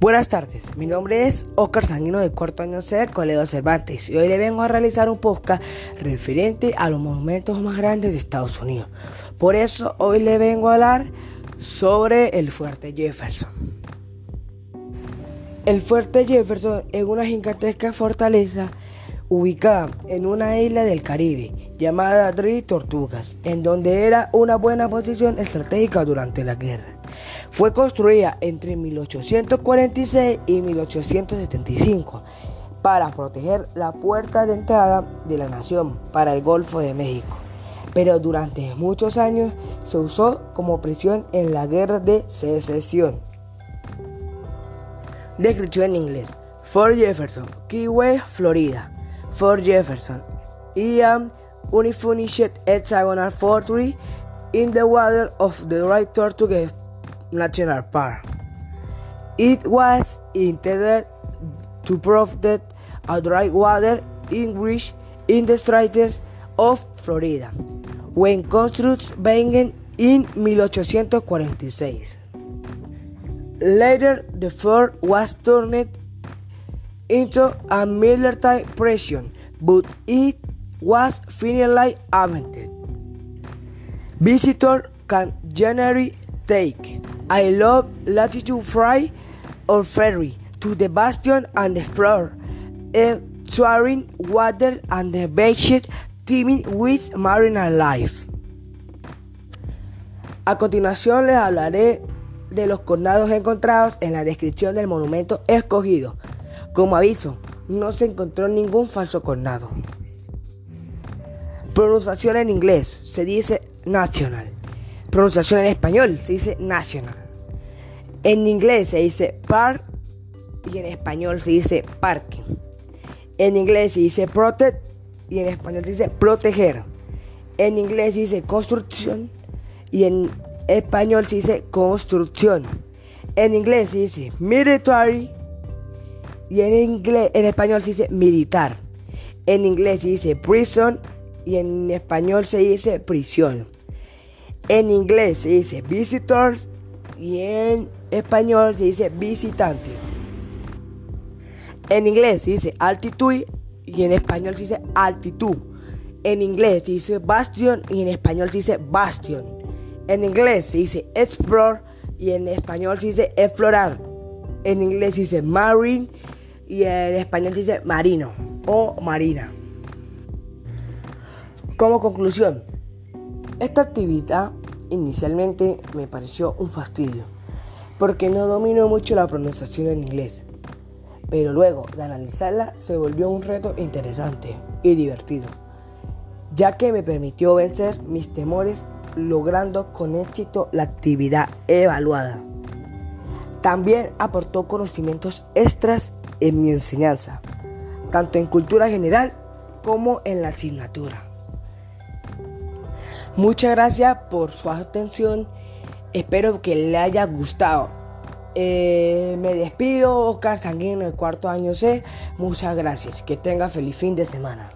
Buenas tardes, mi nombre es Oscar Sanguino de cuarto año C Colegio Cervantes y hoy le vengo a realizar un podcast referente a los monumentos más grandes de Estados Unidos. Por eso hoy le vengo a hablar sobre el Fuerte Jefferson. El Fuerte Jefferson es una gigantesca fortaleza ubicada en una isla del Caribe llamada Tres Tortugas, en donde era una buena posición estratégica durante la guerra. Fue construida entre 1846 y 1875 para proteger la puerta de entrada de la nación para el Golfo de México, pero durante muchos años se usó como prisión en la guerra de secesión. Descripción en inglés. Fort Jefferson, Key West, Florida. Fort Jefferson Ian unfinished hexagonal fortress in the water of the Right Tortuga National Park. It was intended to provide a dry water English in the straits of Florida when construction began in 1846. Later, the fort was turned into a military prison, but it was finally abandoned. Visitors can generally take a low latitude flight or ferry to the bastion and explore exploring water and the beaches teeming with marine life. A continuación les hablaré de los condados encontrados en la descripción del monumento escogido. Como aviso, no se encontró ningún falso condado. Pronunciación en inglés se dice national. Pronunciación en español se dice national. En inglés se dice park y en español se dice parking. En inglés se dice protect y en español se dice proteger. En inglés se dice construcción y en español se dice construcción. En inglés se dice military y en inglés en español se dice militar. En inglés se dice prison y en español se dice prisión. En inglés se dice visitor y en español se dice visitante. En inglés se dice altitud y en español se dice altitud. En inglés se dice bastion y en español se dice bastion. En inglés se dice explore y en español se dice explorar. En inglés se dice marine y en español dice marino o marina. Como conclusión, esta actividad inicialmente me pareció un fastidio, porque no domino mucho la pronunciación en inglés, pero luego de analizarla se volvió un reto interesante y divertido, ya que me permitió vencer mis temores logrando con éxito la actividad evaluada. También aportó conocimientos extras en mi enseñanza, tanto en cultura general como en la asignatura. Muchas gracias por su atención. Espero que le haya gustado. Eh, me despido, Oscar Sanguino del cuarto año C. Muchas gracias. Que tenga feliz fin de semana.